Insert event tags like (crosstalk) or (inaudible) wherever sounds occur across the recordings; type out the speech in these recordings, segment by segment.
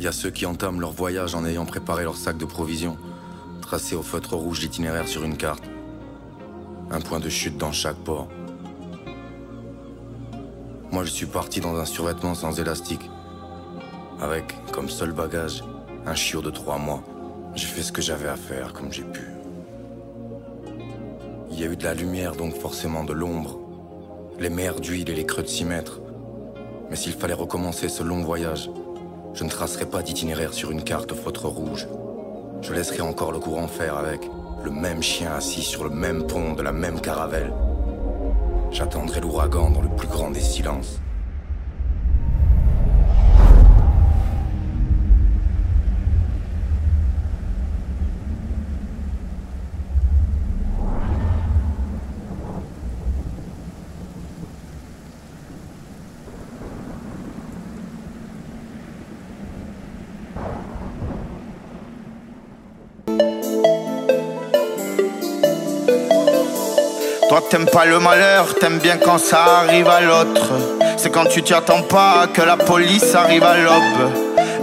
Il y a ceux qui entament leur voyage en ayant préparé leur sac de provisions, tracé au feutre rouge l'itinéraire sur une carte. Un point de chute dans chaque port. Moi, je suis parti dans un survêtement sans élastique, avec comme seul bagage un chiot de trois mois. J'ai fait ce que j'avais à faire comme j'ai pu. Il y a eu de la lumière, donc forcément de l'ombre, les mers d'huile et les creux de 6 mètres. Mais s'il fallait recommencer ce long voyage, je ne tracerai pas d'itinéraire sur une carte feutre rouge. Je laisserai encore le courant faire avec le même chien assis sur le même pont de la même caravelle. J'attendrai l'ouragan dans le plus grand des silences. T'aimes pas le malheur, t'aimes bien quand ça arrive à l'autre. C'est quand tu t'y attends pas que la police arrive à l'aube.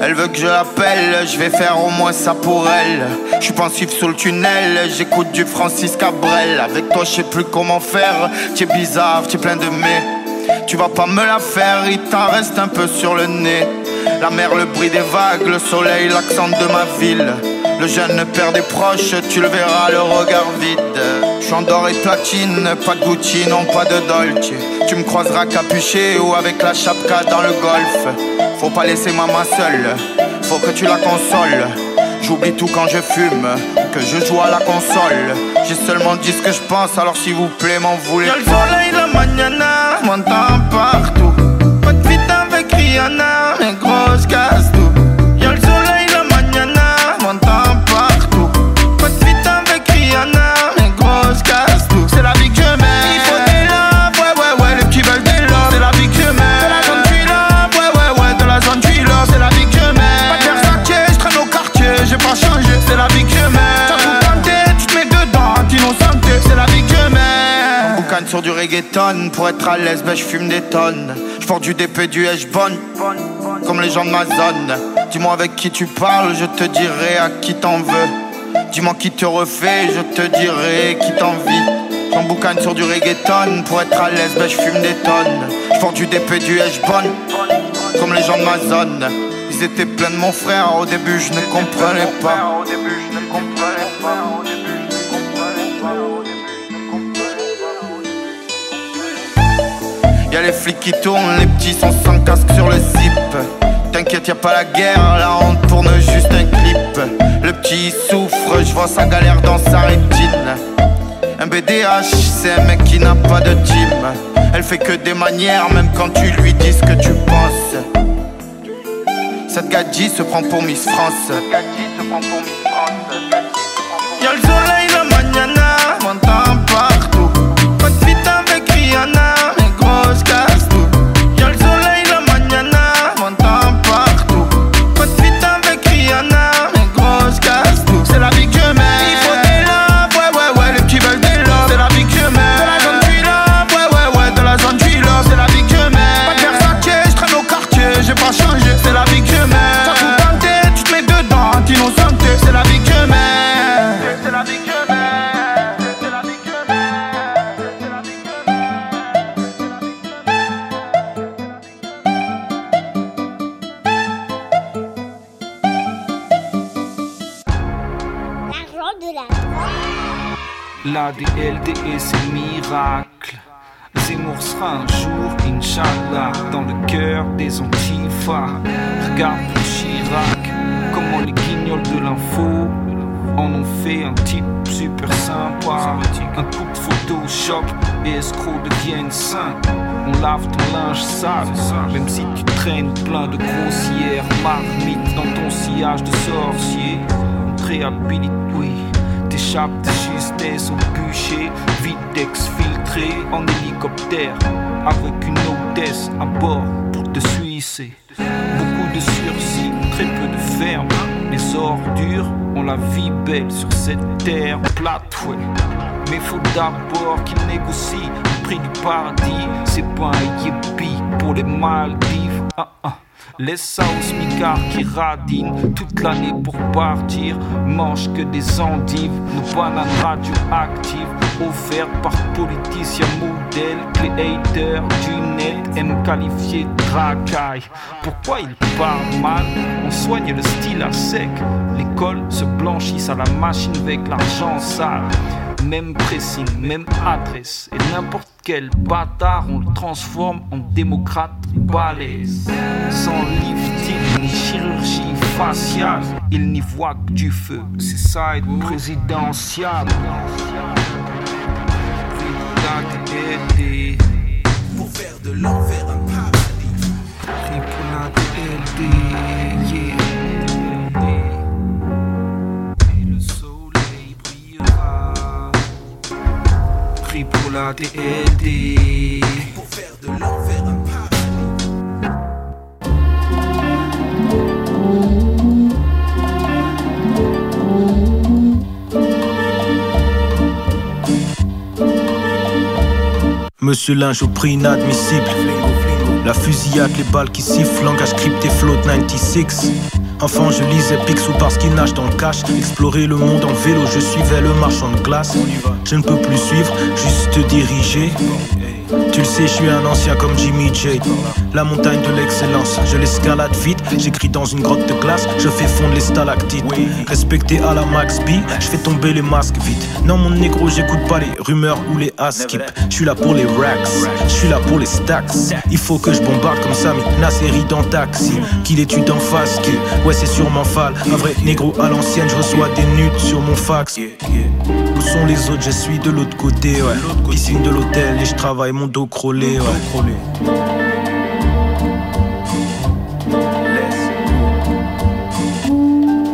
Elle veut que je l'appelle, je vais faire au moins ça pour elle. Je suis pensif sous le tunnel, j'écoute du Francis Cabrel. Avec toi je sais plus comment faire, tu es bizarre, tu es plein de mais. Tu vas pas me la faire, il t'en reste un peu sur le nez. La mer, le bruit des vagues, le soleil, l'accent de ma ville. Le jeune père des proches, tu le verras, le regard vide. Je en d'or et platine, pas de Gucci, non pas de Dolce. Tu me croiseras capuché ou avec la chapka dans le golf. Faut pas laisser maman seule, faut que tu la consoles. J'oublie tout quand je fume, que je joue à la console. J'ai seulement dit ce que je pense, alors s'il vous plaît, m'en voulez. Y'a le soleil la mañana, m'entend partout. Pas de avec Rihanna, grosse boucan sur du reggaeton, pour être à l'aise, ben je fume des tonnes. Je porte du DP, du H-Bonne, comme les gens de ma zone. Dis-moi avec qui tu parles, je te dirai à qui t'en veux. Dis-moi qui te refait, je te dirai qui t'envie. J'en boucane sur du reggaeton, pour être à l'aise, ben je fume des tonnes. Je porte du DP, du H-Bonne, comme les gens de ma zone. Ils étaient pleins de mon frère, au début je ne comprenais pas. Y'a les flics qui tournent, les petits sont sans casque sur le zip. T'inquiète, y'a pas la guerre, là on tourne juste un clip. Le petit il souffre, je vois sa galère dans sa rétine. Un BDH, c'est un mec qui n'a pas de team. Elle fait que des manières, même quand tu lui dis ce que tu penses. Cette gadji se prend pour Miss France. Y'a le soleil la L'ADLD et ses miracles. Zemmour sera un jour, Inch'Allah, dans le cœur des Antifa. Regarde pour Chirac, comment les guignols de l'info en ont fait un type super sympa. Un coup de Photoshop et escrocs deviennent saints. On lave ton linge sale, même si tu traînes plein de grossières marmites dans ton sillage de sorcier. On réhabilite, oui. T'échappes de justesse au bûcher, vite exfiltré en hélicoptère, avec une hôtesse à bord pour te suisser. Beaucoup de sursis, très peu de ferme. Les ordures ont la vie belle sur cette terre plate, ouais. Mais faut d'abord qu'ils négocient le prix du paradis. C'est pas un yippie pour les Maldives. Ah, ah. Laisse ça au smicard qui radine toute l'année pour partir. Mange que des endives, nos bananes radioactives offertes par politiciens modèles. Les haters du net aiment qualifier de. Pourquoi ils parlent mal? On soigne le style à sec. L'école se blanchisse à la machine avec l'argent sale même pressing, même adresse. Et n'importe quel bâtard, on le transforme en démocrate balèze. Sans lifting ni chirurgie faciale, il n'y voit que du feu. C'est ça être présidentiel. Pour la TLD. Pour faire de l'enfer un paradis. Monsieur Linge au prix inadmissible. La fusillade, les balles qui sifflent, langage crypté, float 96. Enfant, je lisais Picsou parce qu'il nage dans le cash. Explorer le monde en vélo, je suivais le marchand de glace. Je ne peux plus suivre, juste diriger. Tu le sais, je suis un ancien comme Jimmy J. La montagne de l'excellence, je l'escalade vite. J'écris dans une grotte de glace, je fais fondre les stalactites. Respecté à la Max B, je fais tomber les masques vite. Non, mon négro, j'écoute pas les rumeurs ou les askip. Je suis là pour les racks, je suis là pour les stacks. Il faut que je bombarde comme Samy, la série dans Taxi. Qu'il étude en face, qui ouais, c'est sûrement fall. Un vrai négro à l'ancienne, je reçois des nudes sur mon fax. Où sont les autres? Je suis de l'autre côté, ouais. Piscine de l'hôtel et je travaille mon dos crôlé, ouais.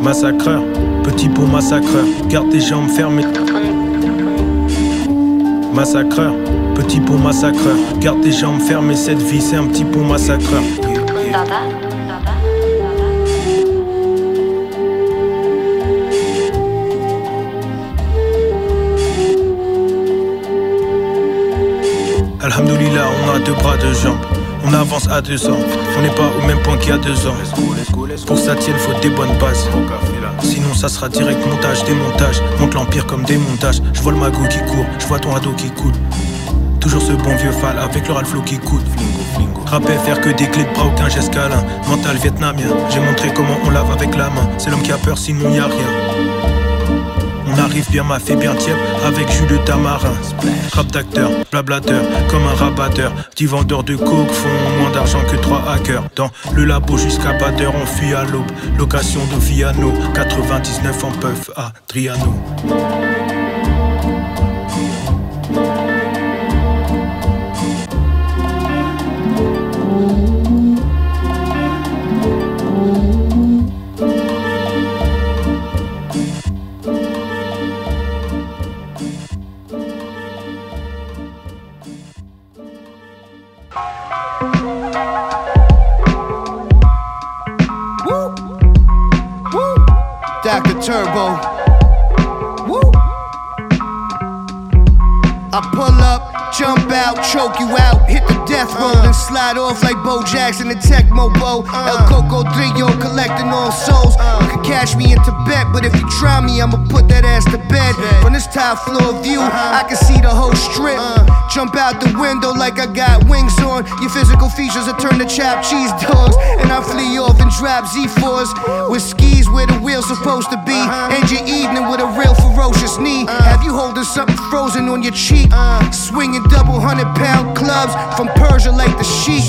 Massacreur, petit pot massacreur, garde tes jambes fermées. Massacreur, petit pot massacreur, garde tes jambes fermées. Cette vie, c'est un petit pot massacreur. Alhamdoulilah, on a deux bras, deux jambes. On avance à deux ans. On n'est pas au même point qu'il y a deux ans. Pour que ça tienne, faut des bonnes bases. Sinon, ça sera direct montage, démontage. Monte l'empire comme démontage. Je vois le magot qui court, je vois ton ado qui coule. Toujours ce bon vieux fal avec le ralflo qui coûte. Rappel, faire que des clés de bras, aucun geste câlin. Mental vietnamien, j'ai montré comment on lave avec la main. C'est l'homme qui a peur, sinon y a rien. Arrive bien ma fait bien tiède avec jus de tamarin. Rap d'acteur, blablateur, comme un rabatteur. Petit vendeur de coke font moins d'argent que trois hackers. Dans le labo jusqu'à d'heure, on fuit à l'aube. Location de Viano, 99 en puff à Driano. Top floor view, uh-huh. I can see the whole strip. Uh. Jump out the window like I got wings on. Your physical features are turned to chopped cheese dogs. And I flee off and drop Z4s with where the wheel's supposed to be. Uh-huh. End your evening with a real ferocious knee. Uh. Have you holding something frozen on your cheek? Uh. Swinging double hundred pound clubs from Persia like the sheik.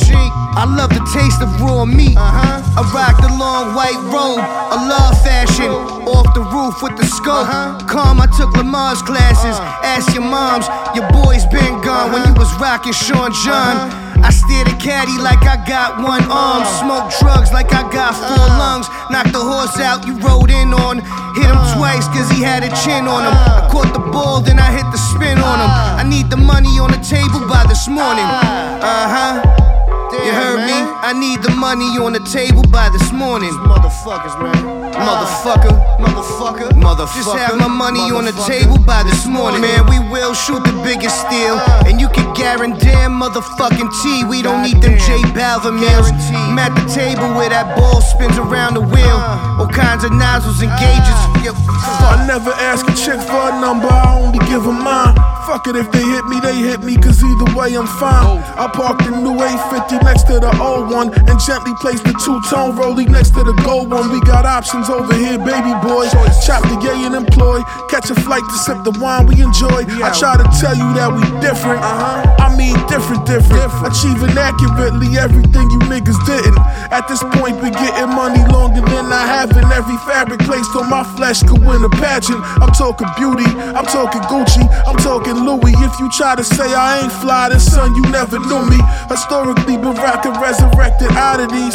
I love the taste of raw meat. Uh-huh. I rock the long white robe, a love fashion. Off the roof with the scope. Uh-huh. Calm, I took Lamar's classes. Uh. Ask your moms, your boy's been gone when you was rocking Sean John. I steer the caddy like I got one arm. Uh. Smoke drugs like I got four uh. lungs. Knock the horse out you rode in on. Hit him uh. twice cause he had a chin on him. I caught the ball, then I hit the spin on him. I need the money on the table by this morning. Uh huh. You heard me? I need the money on the table by this morning. Motherfuckers, man. Motherfucker. Motherfucker. Motherfucker. Just have my money on the table by this morning. Man, we will shoot the biggest steal. Uh. And you can guarantee motherfucking T. We don't need them J Balvin meals. I'm at the table where that ball spins around the wheel. Uh. All kinds of nozzles and gauges. Uh. I never ask a chick for a number, I only give her mine. Fuck it, if they hit me, they hit me, cause either way I'm fine. I parked the new 850 next to the old one and gently placed the two tone rollie next to the gold one. We got options over here, baby boy. Chop the gay and employ, catch a flight to sip the wine we enjoy. I try to tell you that we different. Uh-huh. I mean, different, different. Achieving accurately everything you niggas didn't. At this point, we getting money longer than I have, and every fabric placed on my flesh could win a pageant. I'm talking beauty, I'm talking Gucci, I'm talking Louis. If you try to say I ain't fly, then son, you never knew me. Historically, been rocking resurrected oddities.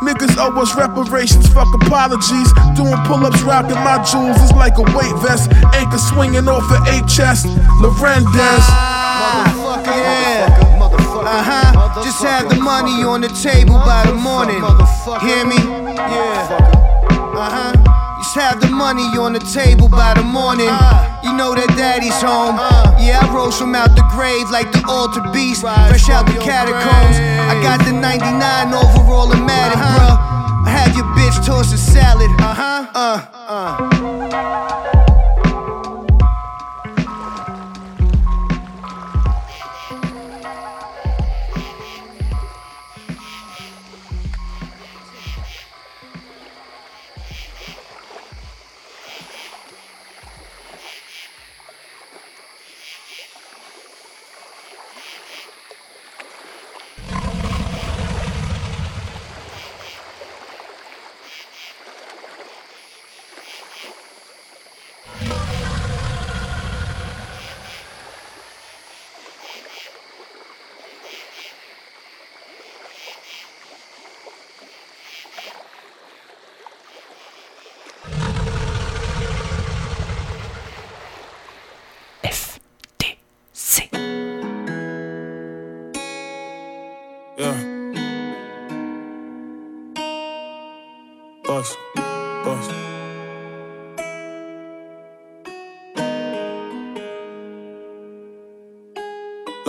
Niggas owe us reparations, fuck apologies. Doing pull ups, rocking my jewels is like a weight vest. Anchor swinging off an eight chest. Lorendes. Motherfucker, yeah. Uh huh. Just have the money on the table by the morning. Hear me? Yeah. Uh huh. Just have the money on the table by the morning. You know that daddy's home. Yeah, I rose from out the grave like the altered beast. Fresh out the catacombs. I got the 99 overall in Madden, bruh. I have your bitch toss a salad. Uh huh. Uh, uh.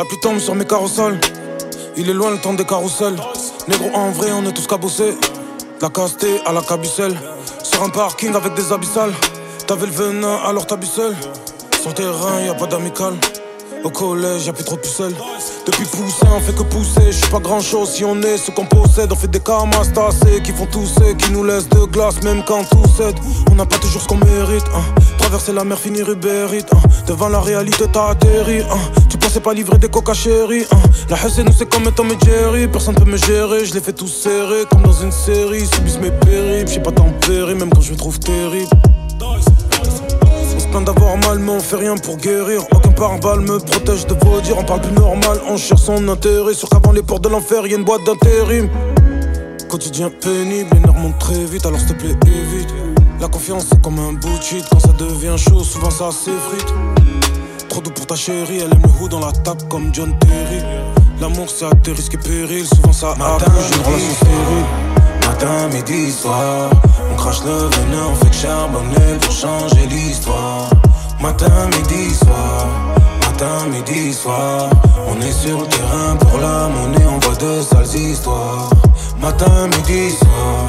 La pluie tombe sur mes carrossoles. Il est loin le temps des carousels. Négro en vrai, on est tous cabossés. La castée à la cabucelle. Sur un parking avec des abyssales. T'avais le venin, alors t'habilles seul. Sur terrain, y a pas d'amical. Au collège, y'a plus trop de pucelles. Depuis pousser, on fait que pousser. Je suis pas grand chose si on est ce qu'on possède. On fait des camas tassés qui font tousser, qui nous laissent de glace même quand tout cède. On n'a pas toujours ce qu'on mérite. hein. Traverser la mer, finir Uber hein. Devant la réalité, t'as atterri. hein. Tu pensais pas livrer des coca chérie. hein. La haine, nous, c'est comme Tom et Jerry. Personne peut me gérer, je les fais tous serrer comme dans une série. Subissent mes périples, j'ai pas tempéré, même quand je me trouve terrible. On se plaint d'avoir mal, mais on fait rien pour guérir. Aucun pare-balles me protège de vos dires. On parle plus normal, on cherche son intérêt. Sur qu'avant les portes de l'enfer, y'a une boîte d'intérim. Quotidien pénible, les nerfs montent très vite, alors s'il te plaît, évite. La confiance, c'est comme un bout de. Quand ça devient chaud, souvent ça s'effrite. Trop doux pour ta chérie, elle aime le hood dans la table comme John Terry. L'amour, c'est à tes risques et périls. Souvent ça Matin, accouche d'une relation stérile. Matin, midi, soir, on crache le venin, on fait que charbonner pour changer l'histoire. Matin, midi, soir, matin, midi, soir, on est sur le terrain pour la monnaie, on voit de sales histoires. Matin, midi, soir,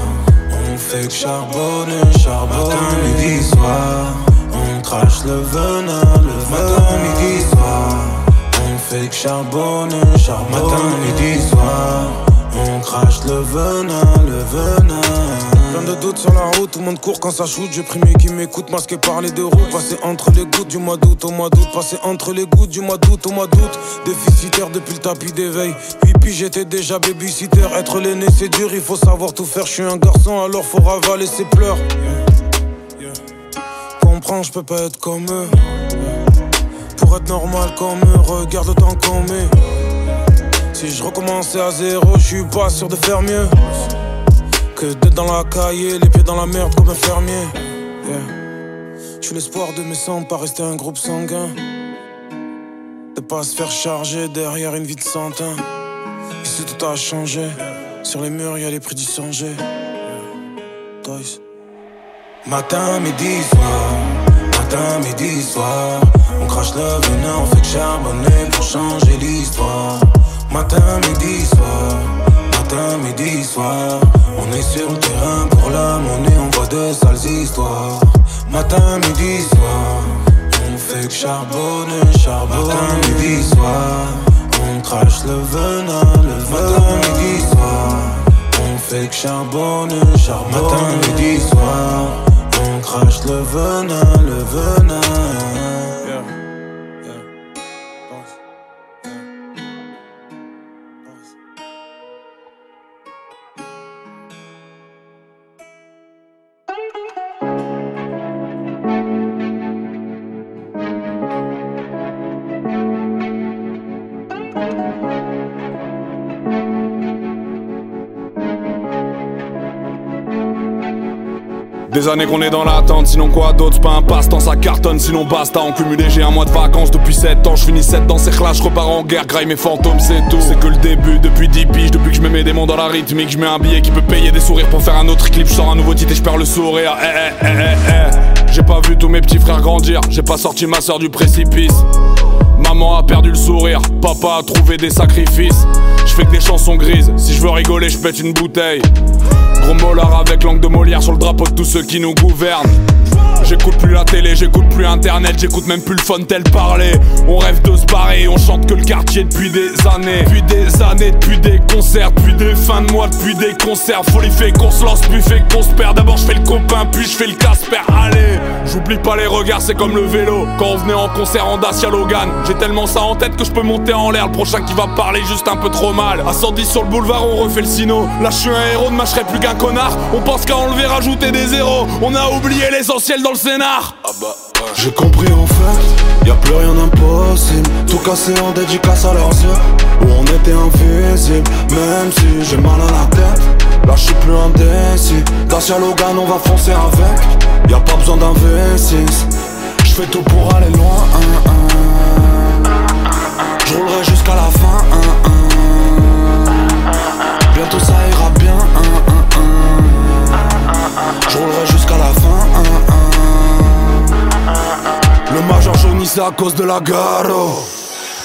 on fait que charbonner, charbonner. Matin, midi, soir, on crache le venin, le matin, midi, soir, on fait que charbonner, charbonner. Matin, midi, soir. On crache le venin, le venin. Plein de doutes sur la route, tout le monde court quand ça shoot. J'ai primé qui m'écoute, masqué par les deux roues. Passé entre les gouttes du mois d'août au mois d'août. Passé entre les gouttes du mois d'août au mois d'août. Déficitaire depuis le tapis d'éveil. Puis j'étais déjà babysitter. Être l'aîné c'est dur, il faut savoir tout faire. Je suis un garçon, alors faut ravaler ses pleurs. Comprends, je peux pas être comme eux. Pour être normal comme eux, regarde autant qu'on met. Si je recommençais à zéro, je suis pas sûr de faire mieux. D'être dans la cahier, les pieds dans la merde comme un fermier. Je suis l'espoir de mes sangs, pas rester un groupe sanguin. De pas se faire charger derrière une vie de santin. Ici tout a changé. Sur les murs, y a les prix du sanger. Toys. Matin, midi, soir. Matin, midi, soir. On crache le venin, on fait que charbonner pour changer l'histoire. Matin, midi, soir. Matin, midi, soir. On est sur le terrain pour la monnaie, on voit de sales histoires. Matin, midi, soir. On fait que charbonner, charbonner. Matin, midi, soir. On crache le venin, le venin. Matin, midi, soir. On fait que charbonner, charbonner. Matin, midi, soir. On crache le venin, le venin. Des années qu'on est dans l'attente, sinon quoi d'autre, pas un passe-temps, ça cartonne, sinon basta. En cumulé, j'ai un mois de vacances depuis 7 ans, je finis 7 dans ces clashs, je repars en guerre, graille mes fantômes, c'est tout. C'est que le début, depuis 10 piges, depuis que je me mets des mots dans la rythmique, je mets un billet qui peut payer des sourires pour faire un autre clip, je sors un nouveau titre et je perds le sourire. Eh eh eh eh eh. J'ai pas vu tous mes petits frères grandir, j'ai pas sorti ma soeur du précipice. Maman a perdu le sourire, papa a trouvé des sacrifices. Je fais que des chansons grises, si je veux rigoler, je pète une bouteille. Gros avec langue de Molière sur le drapeau de tous ceux qui nous gouvernent. J'écoute plus la télé, j'écoute plus internet, j'écoute même plus le phone tel parler. On rêve de se barrer, on chante que le quartier depuis des années. Depuis des années, depuis des concerts, depuis des fins de mois, depuis des concerts. Folie fait qu'on se lance, puis fait qu'on se perd. D'abord je fais le copain, puis je fais le Casper. Allez, j'oublie pas les regards, c'est comme le vélo. Quand on venait en concert en Dacia Logan, j'ai tellement ça en tête que je peux monter en l'air. Le prochain qui va parler juste un peu trop mal. À 110 sur le boulevard, on refait le sino. Là je suis un héros, ne mâcherai plus qu'un connard. On pense qu'à enlever, rajouter des zéros. On a oublié l'essentiel dans le scénar. J'ai compris en fait, y a plus rien d'impossible. Tout cassé en dédicace à leurs yeux. Où on était invisible, même si j'ai mal à la tête. Là je suis plus indécis. Dacia Logan, on va foncer avec. Y a pas besoin d'un V6. Je fais tout pour aller loin. Je roulerai jusqu'à la fin. Bientôt ça ira bien. Je roulerai jusqu'à la fin. C'est à cause de la gare.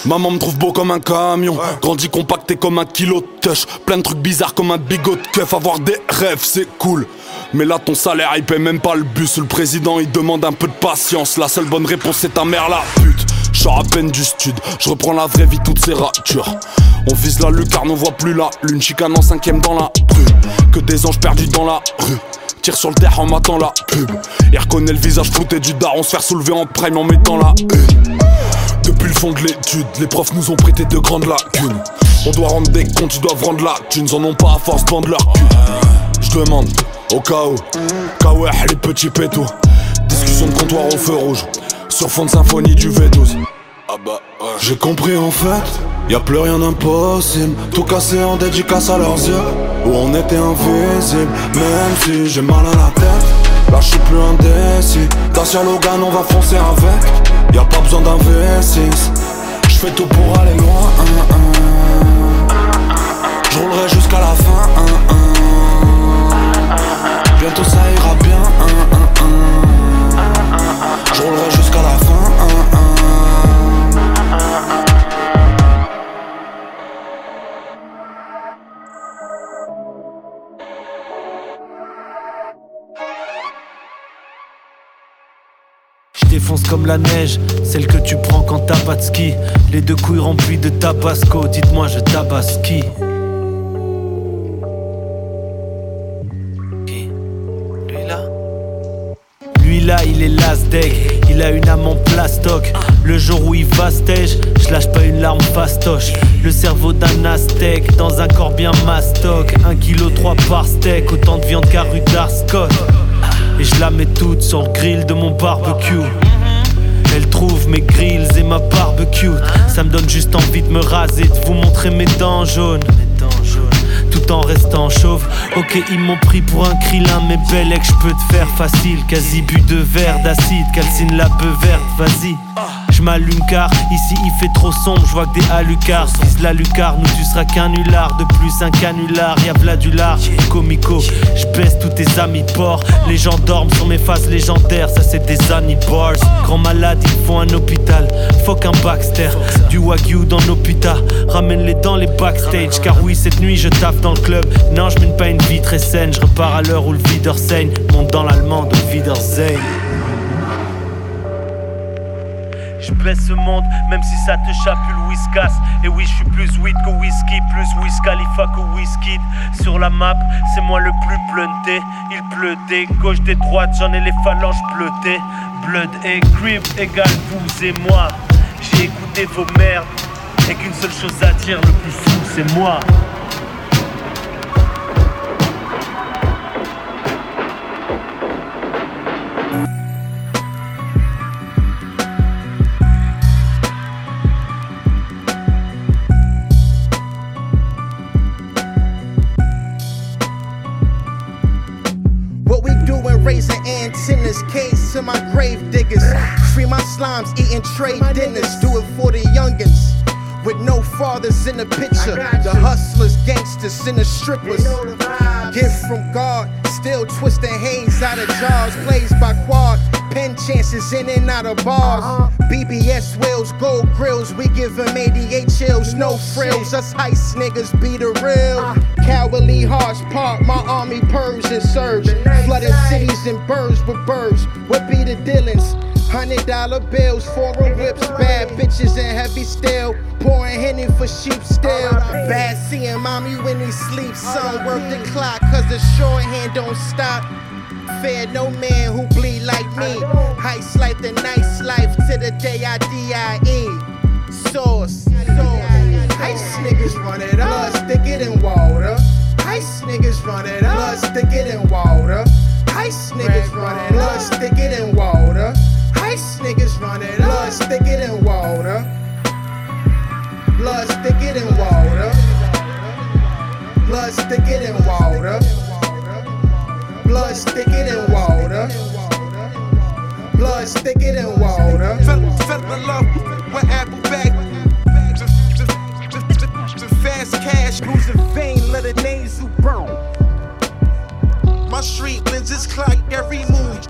Maman me trouve beau comme un camion. Grandi compacté comme un kilo de touch Plein de trucs bizarres comme un bigot de keuf. Avoir des rêves c'est cool. Mais là ton salaire il paie même pas le bus Le président. Il demande un peu de patience. La seule bonne réponse c'est ta mère la pute. Je sors à peine du stud. Je reprends la vraie vie toutes ces ratures. On vise la lucarne on voit plus la lune. Chicane en cinquième dans la rue. Que des anges perdus dans la rue Tire sur le terre en matant la pub. Il reconnaît le visage flouté du daron Se faire soulever en prime en mettant la une. Depuis le fond de l'étude Les profs nous ont prêté de grandes lacunes. On doit rendre des comptes, ils doivent rendre la thune. En ont pas à force de vendre leur cul Je demande au cas où les petits pétos. Discussion de comptoir au feu rouge Sur fond de symphonie du V12 J'ai compris en fait, y a plus rien d'impossible. Tout cassé en dédicace à leurs yeux. Où on était invisible, même si j'ai mal à la tête. Là je suis plus indécis. Dacia Logan, on va foncer avec. Y a pas besoin d'un V6. Je fais tout pour aller loin. Je roulerai jusqu'à la fin. Bientôt ça comme la neige, celle que tu prends quand t'as pas de ski. Les deux couilles remplies de tabasco, dites-moi je tabaski. celui-là il est deck. Il a une âme en plastoc. Le jour où il va stage, je lâche pas une larme fastoche. Le cerveau d'un aztèque dans un corps bien mastoc. Un kilo trois par steak, autant de viande qu'à rue d'Arscott. Et je la mets toute sur le grill de mon barbecue. Elle trouve mes grills et ma barbecue. Ça me donne juste envie de me raser, de vous montrer mes dents jaunes. Tout en restant chauve. Ok, ils m'ont pris pour un krillin, mais belle je peux te faire facile. Quasi bu de verre d'acide, calcine la peu verte, vas-y. Je car ici il fait trop sombre, je vois que des alucards Vise la lucarne nous tu seras qu'un nulard De plus un canular, y'a v'là du lard Comico, je baisse tous tes amis porcs. Les gens dorment sur mes faces légendaires Ça c'est des annie bars Grand malade il faut un hôpital. Fuck un Baxter Du wagyu dans l'hôpital Ramène-les dans les backstage Car oui cette nuit je taffe dans le club. Non je mène pas une vie très saine. Je repars à l'heure où le saigne Monte dans l'allemand de Wiedersehen je baisse ce monde, même si ça te chapule whiskas. Et oui, je suis plus weed que whisky, plus Wiz Khalifa que whisky. Sur la map, c'est moi le plus blunté. Il pleut des gauches, des droites, j'en ai les phalanges bleutées. Blood et crib égale vous et moi. J'ai écouté vos merdes, et qu'une seule chose attire le plus fou, c'est moi. Slimes, eating trade dinners. Do it for the youngins. With no fathers in the picture. The hustlers, gangsters, and the strippers. Gift from God, still twisting haze out of jars. Plays by quad, pen chances in and out of bars. BBS wheels, gold grills, we give them 88 chills, no frills. Us heist niggas be the real. Cowardly hearts part, my army purrs and surge. Flooded cities and birds with birds. What be the dealings? Hundred dollar bills, foreign whips, bad bitches and heavy steel. Pouring henny for sheep still. Bad seeing mommy when he sleeps. Son, work the clock, cause the shorthand don't stop. Fair no man who bleed like me. Heist life, the nice life to the day I DIE. Source. Heist niggas run it up. Stick it in water. Ice niggas run it up. Stick it in water. Street lenses clock every move.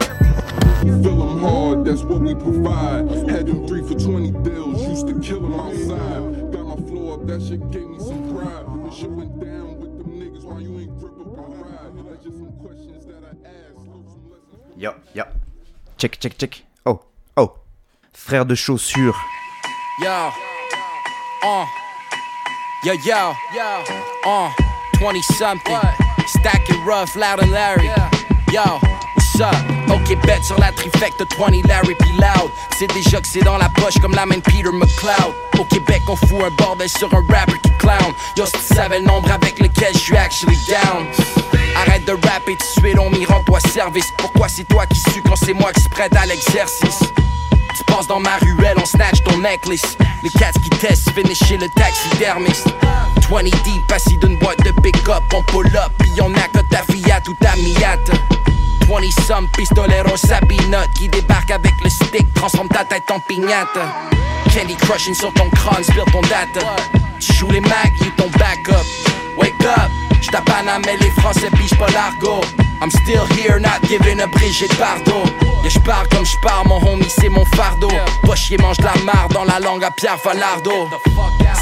Fill them hard, that's what we provide. Had them three for 20 deals, used to kill them outside. Got my flow up, that shit gave me some pride. This shit went down with them niggas while you ain't grip up my ride? That's just some questions that I asked. Yo, yo. Check, check, check. Oh, oh. Frère de chaussures. Yo. Uh. Yo, yo. Yo. Uh. 20 something. Stack it rough, loud and Larry. Yo. What's up? Ok, bet sur la trifecte 20 Larry puis Loud. C'est déjà que c'est dans la poche comme la main Peter McLeod. Au Québec, on fout un bordel sur un rapper qui clown. Yo, si tu savais le nombre avec lequel je suis actually down. Arrête de rapper de suite, on m'y rend-toi service. Pourquoi c'est toi qui su quand c'est moi qui se prête à l'exercice? Tu passes dans ma ruelle, on snatch ton necklace. Les cats qui testent, finish chez le taxidermiste. 20 deep, assis d'une boîte de pick-up, on pull up, pis on a que ta Fiat ou ta Miata. 20 some pistoleros sabinote qui débarque avec le stick, transforme ta tête en pignata. Candy crushing sur ton crâne, spill ton data. Tu joues les Mac, you ton backup. Wake up, j't'appane mais les Français pigent pas l'argot. I'm still here, not giving a Brigitte Bardot. Yeah, j'pars comme j'pars, mon homie, c'est mon fardeau. Toi, chier, mange de la marre dans la langue à Pierre Falardo.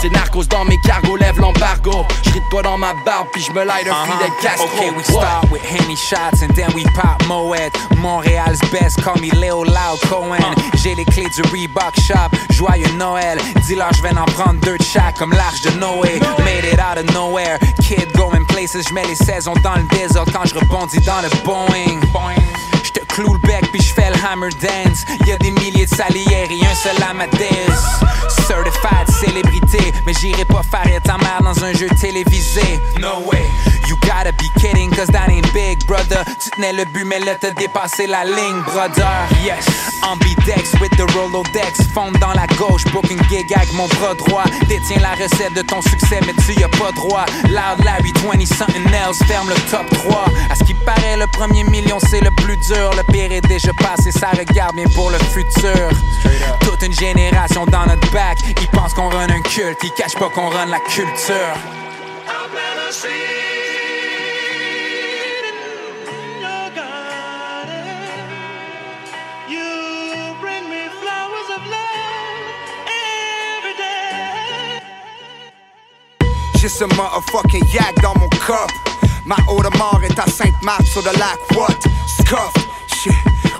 C'est narcos dans mes cargos, lève l'embargo. J'ris de toi dans ma barbe, puis j'me light un Fidel Castro. Okay, we start with Henny shots and then we pop Moet. Montréal's best, call me Léo Loud Cohen. J'ai les clés du Reebok shop, joyeux Noël. Dis-leur, j'vais en prendre deux de chaque comme l'arche de Noé. Made it out of nowhere, kid going places. J'mets les saisons dans le désordre quand je rebondis dans le Boeing. Cloue le puis je fais le hammer dance. Y a des milliers de salières et un seul amateurs. Certified célébrité, mais j'irai pas faire ta mère dans un jeu télévisé. No way, you gotta be kidding, cause that ain't big, brother. Tu tenais le but, mais là t'as dépassé la ligne, brother. Yes, ambidex with the Rolodex, fonde dans la gauche, booking gig avec mon bras droit. Détiens la recette de ton succès, mais tu y as pas droit. Loud Larry 20 something else, ferme le top 3. À ce qui paraît, le premier million c'est le plus dur. Pire est déjà passé, ça regarde bien pour le futur. Toute une génération dans notre back, ils pensent qu'on run un culte, ils cachent pas qu'on run la culture. J'ai ce motherfucking yak dans mon cup. Ma eau de mort est à Sainte-Marthe sur le lac. What? Scuff.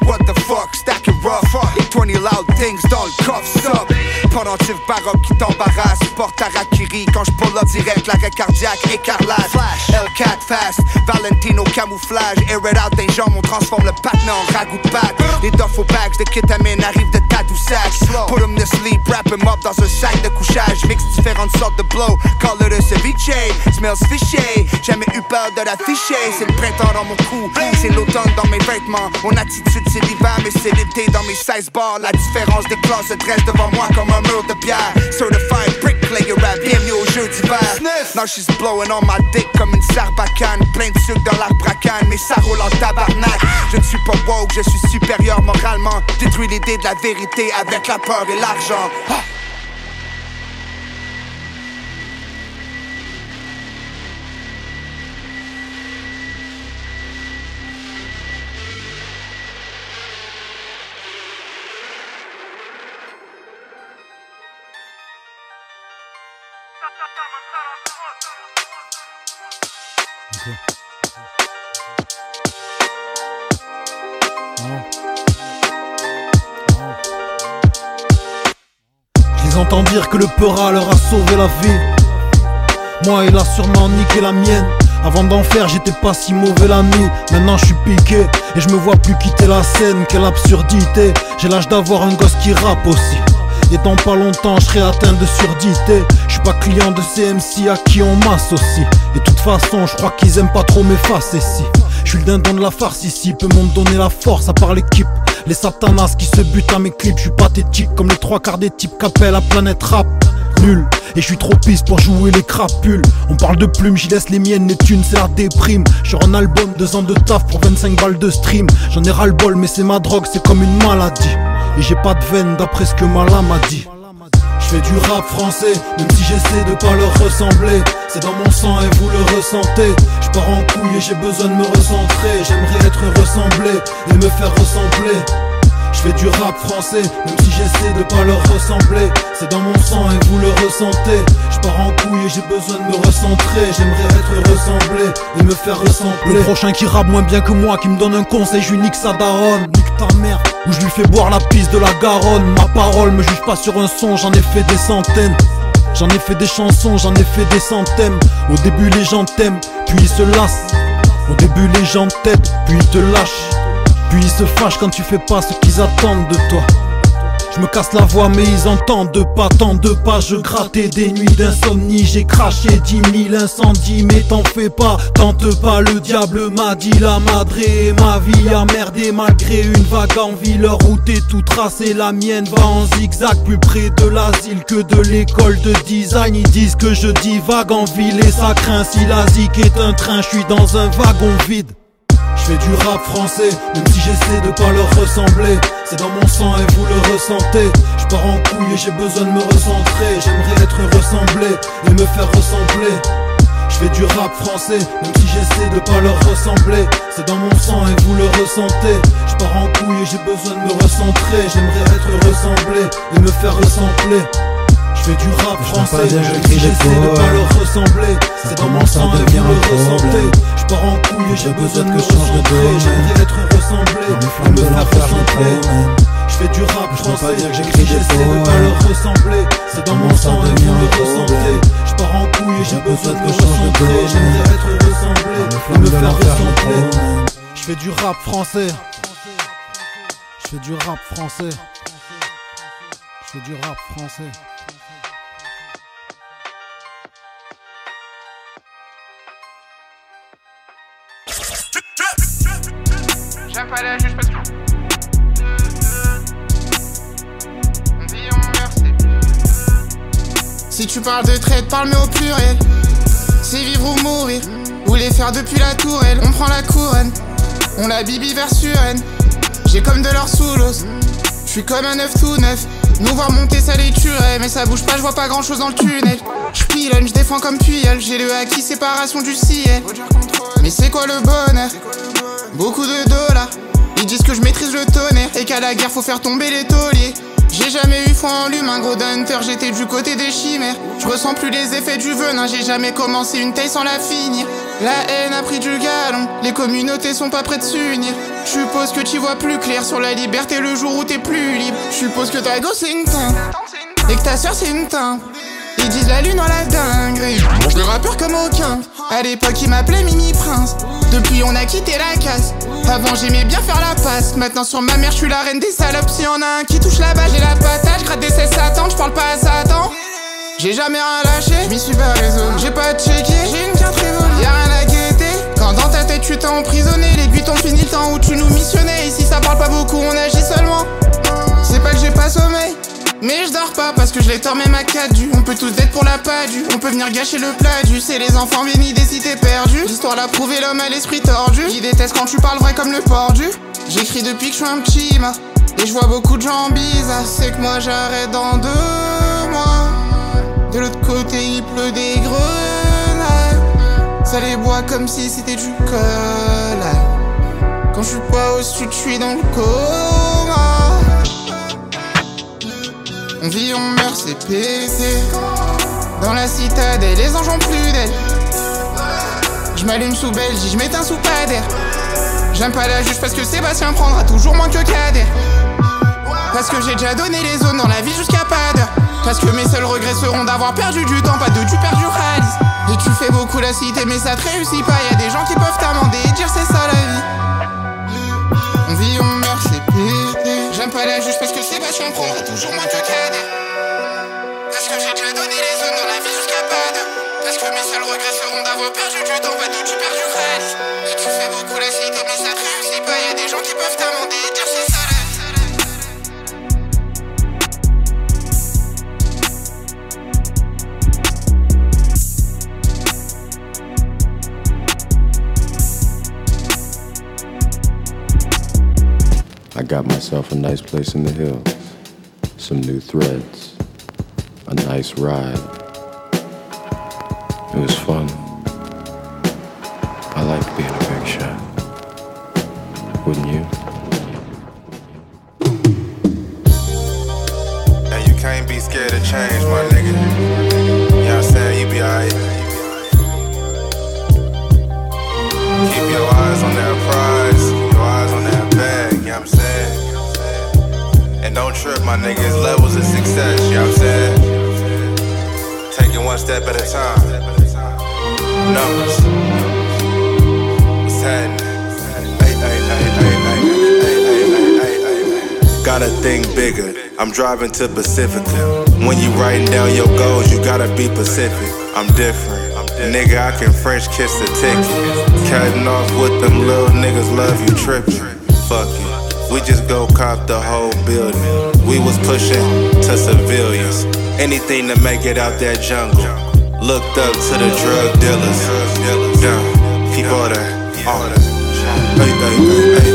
What the fuck? Stack rough. 20 loud things dans le coffre. Up. Pendentif baroque qui t'embarrasse. Porte à Rakiri quand je pull up direct. L'arrêt cardiaque écarlate. L4 fast. Valentino camouflage. Air it out des jambes. On transforme le patin en ragout de pâte. Les duffel bags de kétamine arrivent de Tadoussac. Put him to sleep. Wrap him up dans un sac de couchage. Mix différentes sortes de blow. Call it ceviche. Smells fishy. Jamais eu peur de l'afficher. C'est le printemps dans mon cou. C'est l'automne dans mes vêtements. Mon attitude c'est l'hiver, mais c'est l'été dans mes 16 bars. La différence des classes se dresse devant moi comme un mur de pierre. Certified bricklayer rap, bienvenue au jeu d'hiver. Now she's blowing on my dick comme une sarbacane. Plein de sucre dans l'arbre à canne, mais ça roule en tabarnak. Je ne suis pas woke, je suis supérieur moralement. Détruis l'idée de la vérité avec la peur et l'argent. Ah. Que le peura leur a sauvé la vie. Moi, il a sûrement niqué la mienne. Avant d'en faire, j'étais pas si mauvais l'ami. Maintenant, je suis piqué et je me vois plus quitter la scène. Quelle absurdité. J'ai l'âge d'avoir un gosse qui rappe aussi. Et dans pas longtemps, je serai atteint de surdité. Je suis pas client de CMC à qui on m'associe. Et de toute façon, je crois qu'ils aiment pas trop m'effacer si. Je suis le dindon de la farce ici, peut m'en donner la force à part l'équipe. Les satanas qui se butent à mes clips, je suis pathétique comme les trois quarts des types qu'appelle la planète rap. Nul, et je suis trop pisse pour jouer les crapules. On parle de plumes, j'y laisse les miennes, les c'est la déprime. Sur un album, deux ans de taf pour 25 balles de stream. J'en ai ras le bol, mais c'est ma drogue, c'est comme une maladie. Et j'ai pas de veine d'après ce que ma lame a dit. Fais du rap français, même si j'essaie de pas leur ressembler. C'est dans mon sang et vous le ressentez. Je pars en couille et j'ai besoin de me recentrer. J'aimerais être ressemblé et me faire ressembler. Je fais du rap français, même si j'essaie de pas leur ressembler. C'est dans mon sang et vous le ressentez. Je pars en couille et j'ai besoin de me recentrer. J'aimerais être ressemblé et me faire ressembler. Le prochain qui rappe moins bien que moi, qui me donne un conseil, je nique sa daronne. Nique ta mère, ou je lui fais boire la piste de la Garonne. Ma parole me juge pas sur un son, j'en ai fait des centaines. J'en ai fait des chansons, j'en ai fait des centaines. Au début les gens t'aiment, puis ils se lassent. Au début les gens t'aident, puis ils te lâchent. Puis ils se fâchent quand tu fais pas ce qu'ils attendent de toi. Je me casse la voix mais ils entendent pas. Tant de pas Je grattais des nuits d'insomnie. J'ai craché dix mille incendies Mais t'en fais pas, tente pas Le diable m'a dit la madré Ma vie a merdé malgré une vague envie Leur route est tout tracée. La mienne va en zigzag Plus près de l'asile que de l'école de design. Ils disent que je divague en ville Et ça craint. Si la zik est un train Je suis dans un wagon vide je fais du rap français, même si j'essaie de pas leur ressembler. C'est dans mon sang et vous le ressentez. Je pars en couille et j'ai besoin de me recentrer. J'aimerais être ressemblé et me faire ressembler. Je fais du rap français, même si j'essaie de pas leur ressembler. C'est dans mon sang et vous le ressentez. Je pars en couille et j'ai besoin de me recentrer. J'aimerais être ressemblé et me faire ressembler. Je fais du rap français, j'essaie de pas leur ressembler. C'est dans mon sang et vous le ressentez. Je pars en couille et j'ai besoin de me recentrer. J'aimerais être ressemblé me faire ressembler. Je fais du rap français, si j'essaie de pas leur ressembler. C'est dans mon sang et vous le ressentez. Je pars en couille et j'ai besoin de me recentrer. J'aimerais être ressemblé me faire ressembler. Je fais du rap français. Je fais du rap français. Je fais du rap français. Si tu parles de traite, parle-moi au pluriel. C'est vivre ou mourir. Ou les faire depuis la tourelle. On prend la couronne. On la bibi vers. J'ai comme de l'or sous l'os. J'suis comme un œuf tout neuf. Nous voir monter ça les tuerait. Mais ça bouge pas, je vois pas grand chose dans le tunnel. J'pilonne, j'défends comme Puyol. J'ai le acquis, séparation du ciel. Mais c'est quoi le bonheur? Beaucoup de dollars. Ils disent que je maîtrise le tonnerre et qu'à la guerre faut faire tomber les tauliers. J'ai jamais eu foi en l'humain, gros hunter, j'étais du côté des chimères. Je ressens plus les effets du venin, j'ai jamais commencé une taille sans la finir. La haine a pris du galon, les communautés sont pas prêtes de s'unir. Je suppose que tu vois plus clair sur la liberté le jour où t'es plus libre. Je suppose que ta gosse c'est une teinte et que ta soeur c'est une teinte. Ils disent la lune dans la dinguerie. Je le rappeur comme aucun. À l'époque, ils m'appelaient Mimi Prince. Depuis, on a quitté la casse. Avant, j'aimais bien faire la passe. Maintenant, sur ma mère, je suis la reine des salopes. Si y'en a un qui touche la balle, j'ai la patate. Je gratte des cesses Satan, je parle pas à Satan. J'ai jamais rien lâché, m'y suis pas réseau. J'ai pas checké, j'ai une carte révolue. Y'a rien à guetter. Quand dans ta tête, tu t'es emprisonné. Les t'ont fini le temps où tu nous missionnais. Ici, ça parle pas beaucoup, on agit seulement. C'est pas que j'ai pas sommeil. Mais je dors pas parce que je les tords même à 4 du On peut tous être pour la du On peut venir gâcher le plat du C'est les enfants bénis des cités perdues. L'histoire l'a prouvé l'homme à l'esprit tordu. Qui déteste quand tu parles vrai comme le pordu J'écris depuis que je suis un petit ma Et je vois beaucoup de gens bizarres. C'est que moi j'arrête dans deux mois. De l'autre côté il pleut des grenades. Ça les boit comme si c'était du cola. Quand je suis pas au sud je suis dans le coma on vit, on meurt, c'est pété. Dans la citadelle, les anges ont plus d'aile. Je m'allume sous Belgique, je m'éteins sous Pader. J'aime pas la juge parce que Sébastien prendra toujours moins que Kader. Parce que j'ai déjà donné les zones dans la vie jusqu'à pas. Parce que mes seuls regrets seront d'avoir perdu du temps, pas de du perdu réalise. Et tu fais beaucoup la cité, mais ça te réussit pas. Y a des gens qui peuvent toujours moins Kader. Parce que j'ai déjà donné les zones dans la vie jusqu'à d'heure. Parce que mes seuls regrets seront d'avoir perdu du temps, pas de du perdu réalise. Et tu fais beaucoup la cité, mais ça te réussit pas. Y a des gens qui peuvent t'amender et dire c'est ça. I got myself a nice place in the hills, some new threads, a nice ride. It was fun. Bigger. I'm driving to Pacifica. When you writing down your goals, you gotta be Pacific. I'm different. Nigga, I can French kiss the ticket. Cutting off with them little niggas, love you tripping. Fuck it. We just go cop the whole building. We was pushing to civilians. Anything to make it out that jungle. Looked up to the drug dealers. Keep all that. All that. Ay, ay, ay, ay.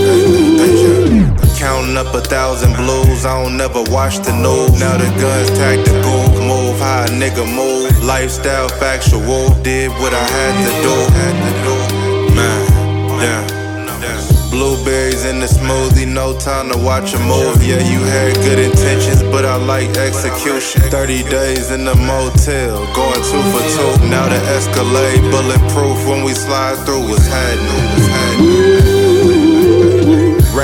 Counting up a thousand blues, I don't never watch the news. Now the guns tactical, move how a nigga move. Lifestyle factual, did what I had to do. Man, yeah. Blueberries in the smoothie, no time to watch a movie. Yeah, you had good intentions, but I like execution. 30 days in the motel, going two for two. Now the Escalade, bulletproof when we slide through. What's happening?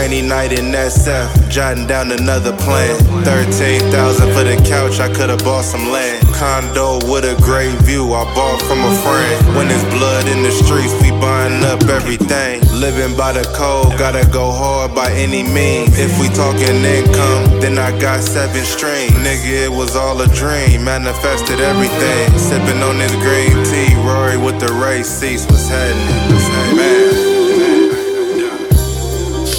Rainy night in SF, jotting down another plan. 13,000 for the couch, I could've bought some land. Condo with a great view, I bought from a friend. When there's blood in the streets, we buying up everything. Living by the code, gotta go hard by any means. If we talking income, then I got seven strings. Nigga, it was all a dream, manifested everything. Sipping on this green tea, Rory with the race seats was happening.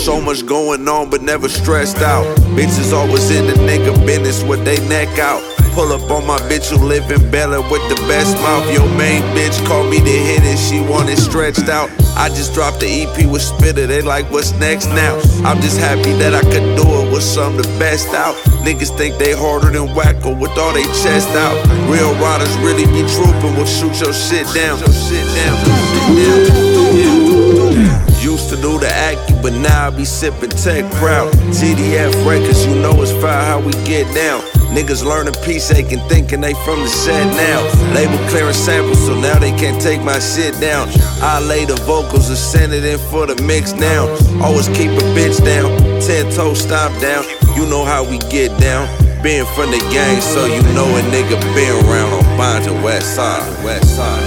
So much going on, but never stressed out. Bitches always in the nigga business with they neck out. Pull up on my bitch who live in Bella with the best mouth. Your main bitch called me to hit it, she want it stretched out. I just dropped the EP with Spitter, they like what's next now. I'm just happy that I could do it with some the best out. Niggas think they harder than Wacko with all they chest out. Real riders really be trooping, will shoot your shit down. Shit down. Do the acting, but now I be sipping tech proud. TDF records, you know it's fire how we get down. Niggas learning peace aching, thinking they from the set now. Label clearing samples, so now they can't take my shit down. I lay the vocals and send it in for the mix now. Always keep a bitch down, ten toes stomp down. You know how we get down. Being from the gang, so you know a nigga been around on Bond Side, West Side, West Side.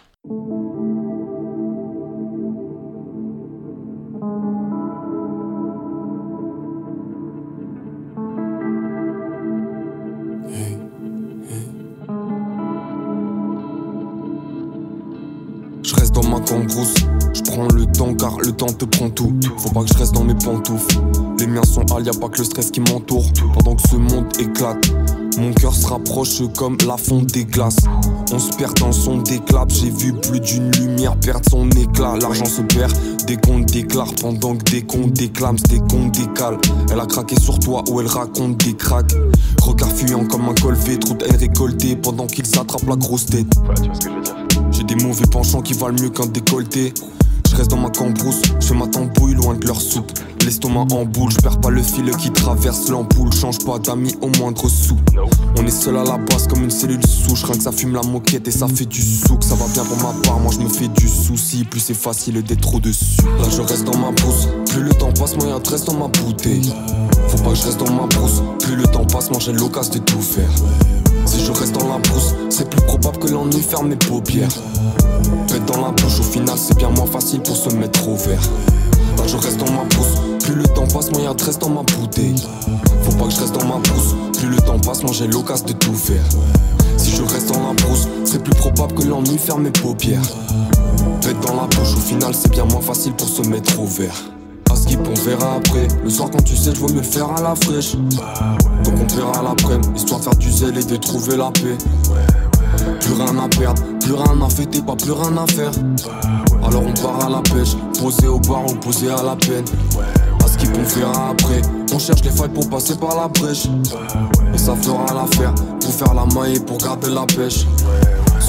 Faut pas que je reste dans mes pantoufles. Les miens sont hal, y a pas que le stress qui m'entoure. Pendant que ce monde éclate, mon cœur se rapproche comme la fonte des glaces. On se perd dans son déclap, j'ai vu plus d'une lumière perdre son éclat. L'argent se perd dès qu'on déclare, pendant que dès qu'on déclame, dès qu'on décale. Elle a craqué sur toi ou elle raconte des cracks. Regard fuyant comme un colvé, trop haine récoltée pendant qu'ils attrapent la grosse tête. J'ai des mauvais penchants qui valent mieux qu'un décolleté. Je reste dans ma cambrousse, je ma tambouille loin de leur soupe. L'estomac en boule, je perds pas le fil qui traverse l'ampoule. Change pas d'amis au moindre sou. On est seul à la base comme une cellule souche. Rien que ça fume la moquette et ça fait du souk. Ça va bien pour ma part, moi je me fais du souci. Plus c'est facile d'être trop dessus. Là je reste dans ma brousse. Plus le temps passe, moi de reste dans ma bouteille. Faut pas que je reste dans ma brousse. Plus le temps passe, moi j'ai l'occasion de tout faire. Si je reste dans la brousse, c'est plus probable que l'ennui ferme mes paupières. Pète dans la bouche, au final c'est bien moins facile pour se mettre au vert. Là je reste dans ma brousse, plus le temps passe, moi y'a de reste dans ma bouteille. Faut pas que je reste dans ma brousse, plus le temps passe, moi j'ai l'occasion de tout faire. Si je reste dans la brousse, c'est plus probable que l'ennui ferme mes paupières. Pète dans la bouche, au final c'est bien moins facile pour se mettre au vert. À skip, on verra après. Le soir, quand tu sais, je veux mieux le faire à la fraîche. Donc on verra à l'après, histoire de faire du zèle et de trouver la paix. Plus rien à perdre, plus rien à fêter, pas plus rien à faire. Alors on part à la pêche, posé au bar ou posé à la peine. À skip, on verra après. On cherche les failles pour passer par la brèche. Et ça fera l'affaire pour faire la maille et pour garder la pêche.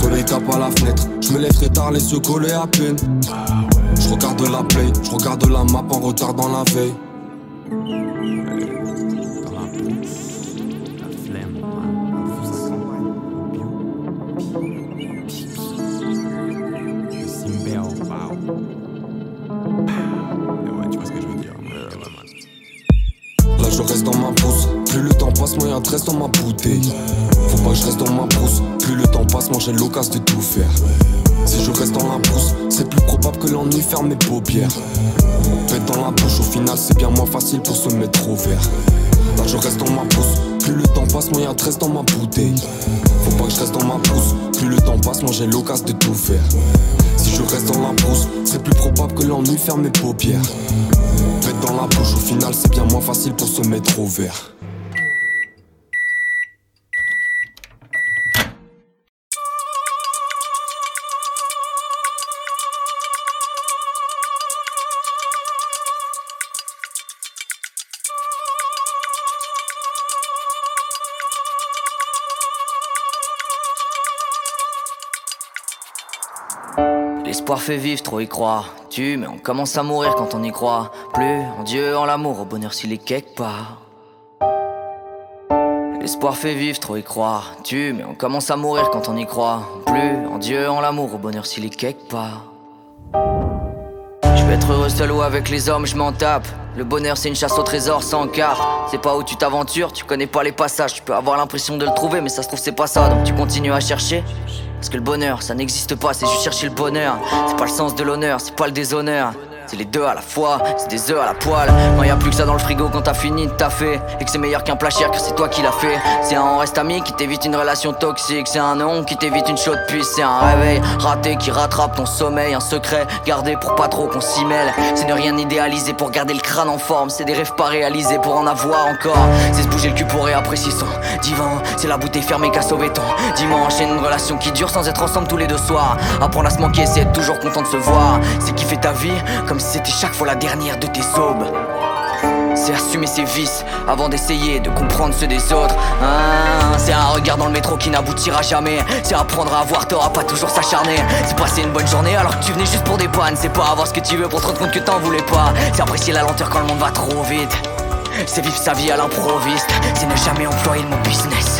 Soleil tape à la fenêtre, je me lève très tard, les yeux collés à peine. Je regarde la play, je regarde la map en retard dans la veille. Là je reste dans ma brousse, plus le temps passe, moi y'a de reste dans ma bouteille. Faut pas que je reste dans ma brousse, plus le temps passe, moi j'ai l'occasion de tout faire. Si je reste dans la brousse, c'est plus probable que l'ennui ferme mes paupières. Pète dans la bouche, au final c'est bien moins facile pour se mettre au vert. Là je reste dans ma brousse, plus le temps passe, moi y'a de reste dans ma bouteille. Faut pas que je reste dans ma brousse, plus le temps passe, moi j'ai l'occasion de tout faire. Si je reste dans la brousse, c'est plus probable que l'ennui ferme mes paupières. Pète dans la bouche, au final c'est bien moins facile pour se mettre au vert. L'espoir fait vivre, trop y croire. tue, mais on commence à mourir quand on y croit. Plus en Dieu, en l'amour, au bonheur s'il est quelque part. L'espoir fait vivre, trop y croire. Tue, mais on commence à mourir quand on y croit. Plus en Dieu, en l'amour, au bonheur s'il est quelque part. Je peux être heureux seul ou avec les hommes, je m'en tape. Le bonheur c'est une chasse au trésor sans carte. C'est pas où tu t'aventures, tu connais pas les passages. Tu peux avoir l'impression de le trouver, mais ça se trouve c'est pas ça. Donc tu continues à chercher. Parce que le bonheur, ça n'existe pas, c'est juste chercher le bonheur. C'est pas le sens de l'honneur, c'est pas le déshonneur. C'est les deux à la fois, c'est des œufs à la poêle. Quand y a plus que ça dans le frigo quand t'as fini de taffer. Et que c'est meilleur qu'un plat cher car c'est toi qui l'as fait. C'est un on reste ami qui t'évite une relation toxique. C'est un non qui t'évite une chaude puce. C'est un réveil raté qui rattrape ton sommeil. Un secret gardé pour pas trop qu'on s'y mêle. C'est ne rien idéaliser pour garder le crâne en forme. C'est des rêves pas réalisés pour en avoir encore. C'est se bouger le cul pour réapprécier son divan. C'est la bouteille fermée qu'à sauver ton dimanche. C'est une relation qui dure sans être ensemble tous les deux soirs. Apprendre à se manquer, c'est être toujours content de se voir. C'est kiffer ta vie si c'était chaque fois la dernière de tes aubes. C'est assumer ses vices avant d'essayer de comprendre ceux des autres. Ah, c'est un regard dans le métro qui n'aboutira jamais. C'est apprendre à avoir tort, pas toujours s'acharner. C'est passer une bonne journée alors que tu venais juste pour des pannes. C'est pas avoir ce que tu veux pour te rendre compte que t'en voulais pas. C'est apprécier la lenteur quand le monde va trop vite. C'est vivre sa vie à l'improviste. C'est ne jamais employer le mot business.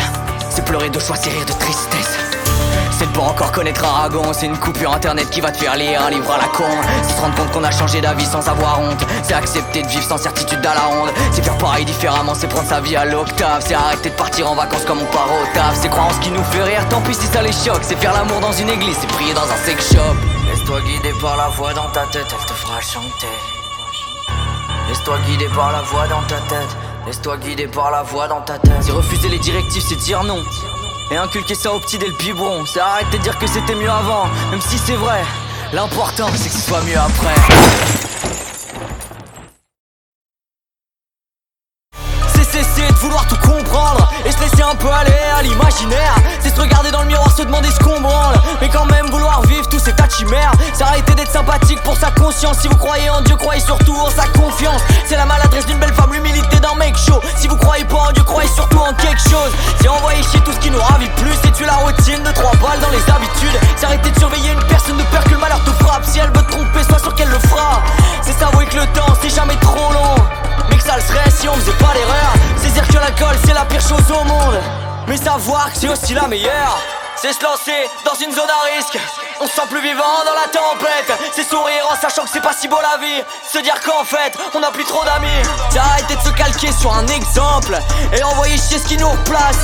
C'est pleurer de choix, c'est rire de tristesse. C'est de pas encore connaître Aragon, c'est une coupure internet qui va te faire lire un livre à la con. C'est se rendre compte qu'on a changé d'avis sans avoir honte. C'est accepter de vivre sans certitude à la ronde. C'est faire pareil différemment, c'est prendre sa vie à l'octave. C'est arrêter de partir en vacances comme on part au taf. C'est croire en ce qui nous fait rire, tant pis si ça les choque. C'est faire l'amour dans une église, c'est prier dans un sex shop. Laisse-toi guider par la voix dans ta tête, elle te fera chanter. Laisse-toi guider par la voix dans ta tête. Laisse-toi guider par la voix dans ta tête. C'est refuser les directives, c'est dire non. Et inculquer ça au petit dès le biberon. C'est arrêter de dire que c'était mieux avant, même si c'est vrai. L'important, c'est que ce soit mieux après. C'est cesser de vouloir tout comprendre et se laisser un peu aller à l'imaginaire. C'est se regarder dans le miroir, se demander ce qu'on Si vous croyez en Dieu, croyez surtout en sa confiance. C'est la maladresse d'une belle femme, l'humilité d'un mec chaud. Si vous croyez pas en Dieu, croyez surtout en quelque chose. C'est envoyer chier tout ce qui nous ravit plus. C'est tuer la routine de trois balles dans les habitudes. C'est arrêter de surveiller une personne de peur que le malheur te frappe. Si elle veut te tromper, sois sûr qu'elle le fera. C'est s'avouer que le temps, c'est jamais trop long. Mais que ça le serait si on faisait pas l'erreur. C'est dire que l'alcool, c'est la pire chose au monde. Mais savoir que c'est aussi la meilleure. C'est se lancer dans une zone à risque. On se sent plus vivant dans la tempête. C'est sourire en sachant que c'est pas si beau la vie. Se dire qu'en fait, on a plus trop d'amis. C'est arrêter de se calquer sur un exemple. Et envoyer chier ce qui nous replace.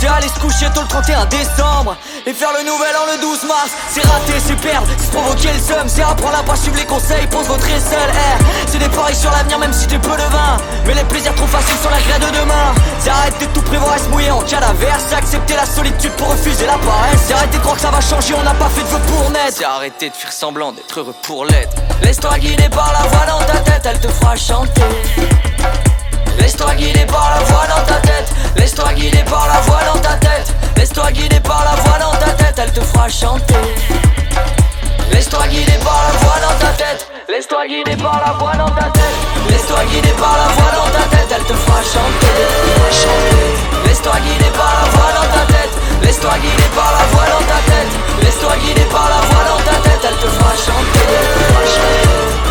C'est aller se coucher tôt le 31 décembre Et faire le nouvel an le 12 mars. C'est rater, c'est perdre, c'est provoquer le seum. C'est apprendre à pas suivre les conseils, pense votre seul eh, C'est des paris sur l'avenir même si t'es peu de vin. Mais les plaisirs trop faciles sont la grève de demain. C'est arrêter de tout prévoir et se mouiller en cas d'averse C'est accepter la solitude pour refuser la paresse. C'est arrêter de croire que ça va changer, on n'a pas fait de vœux pour naître. C'est arrêter de faire semblant d'être heureux pour l'être. Laisse-toi guider par la voix dans ta tête, elle te fera chanter Laisse-toi guider par la voix dans ta tête. Laisse-toi guider par la voix dans ta tête. Laisse-toi guider par la voix dans ta tête. Elle te fera chanter. Laisse-toi guider par la voix dans ta tête. Laisse-toi guider par la voix dans ta tête. Laisse-toi guider par la voix dans ta tête. Elle te fera chanter. Chanter Laisse-toi guider par la voix dans ta tête. Laisse-toi guider par la voix dans ta tête. Laisse-toi guider par la voix dans ta tête. Elle te fera chanter. Laisse-toi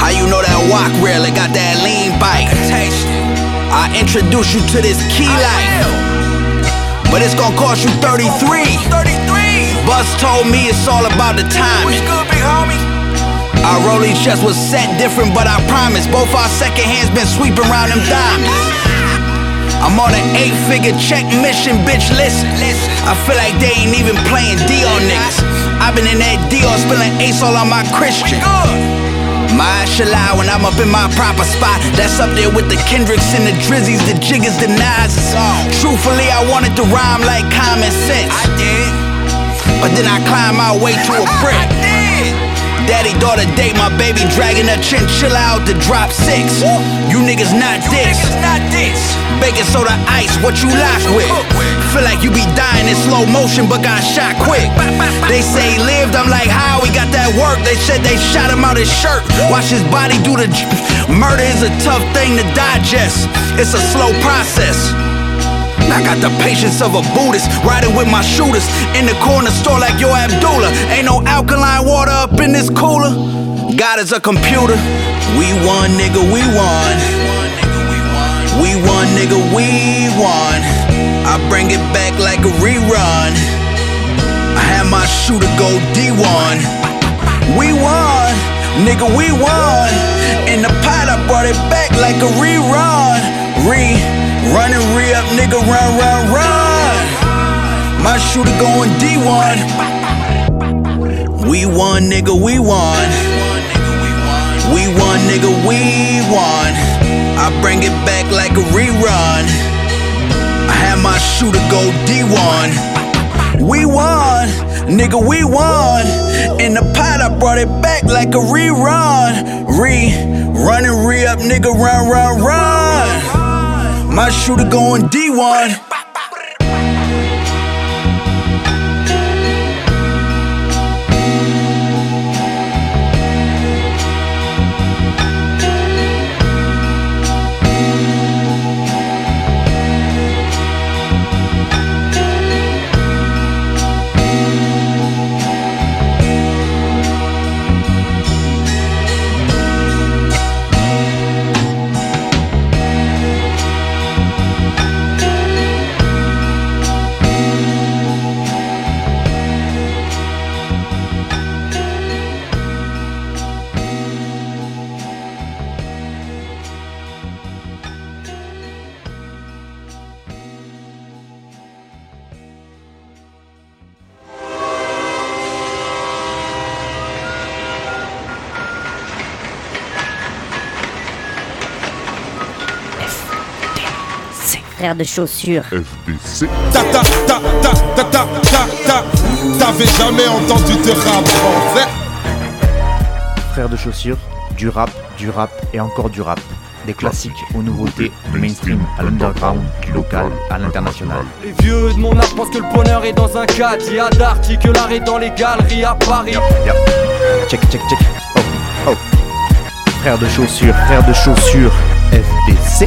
introduce you know that Rail, it got that lean bike. I introduced you to this key light. But it's gonna cost you 33. 33. Buzz told me it's all about the timing. good, big homie? Our rolling chest was set different, but I promise both our second hands been sweeping around them diamonds. I'm on an eight figure check mission, bitch. Listen, I feel like they ain't even playing D on niggas. I've been in that Dior spilling ace all on my Christian. My lie when I'm up in my proper spot. That's up there with the Kendricks and the Drizzies, the Jiggers, the Nas. Truthfully, I wanted to rhyme like common sense. I did. But then I climbed my way to a (laughs) brick. Daddy daughter date my baby dragging a chinchilla out to drop six. You niggas not this. not this. Baking soda ice, what you lock with? Feel like you be dying in slow motion, but got shot quick. They say he lived, I'm like, how he got that work? They said they shot him out his shirt. Watch his body do the murder is a tough thing to digest. It's a slow process. I got the patience of a Buddhist, riding with my shooters in the corner store like yo Abdullah. Ain't no alkaline water up in this cooler. God is a computer. We won, nigga, we won. We won, nigga, we won. I bring it back like a rerun. I had my shooter go D1. We won, nigga, we won. In the pot, I brought it back like a rerun. Re. Run and re up, nigga, run, run, run. My shooter going D1. We won, nigga, we won. We won, nigga, we won. I bring it back like a rerun. I had my shooter go D1. We won. Nigga, we won. In the pot, I brought it back like a rerun. Re, run and re up, nigga, run, run, run. My shooter going D1. Frère de chaussures. FDC. Ta ta ta ta ta ta ta ta T'avais jamais entendu de rap français Frères de chaussures, du rap, du rap et encore du rap. Des classiques aux nouveautés, du mainstream à l'underground, du local à l'international. Les vieux de mon âge pensent que le bonheur est dans un cadre. Y a d'arty que l'art est dans les galeries à Paris. Check, check, check. Oh, oh. Frères de chaussures, frères de chaussures, FDC.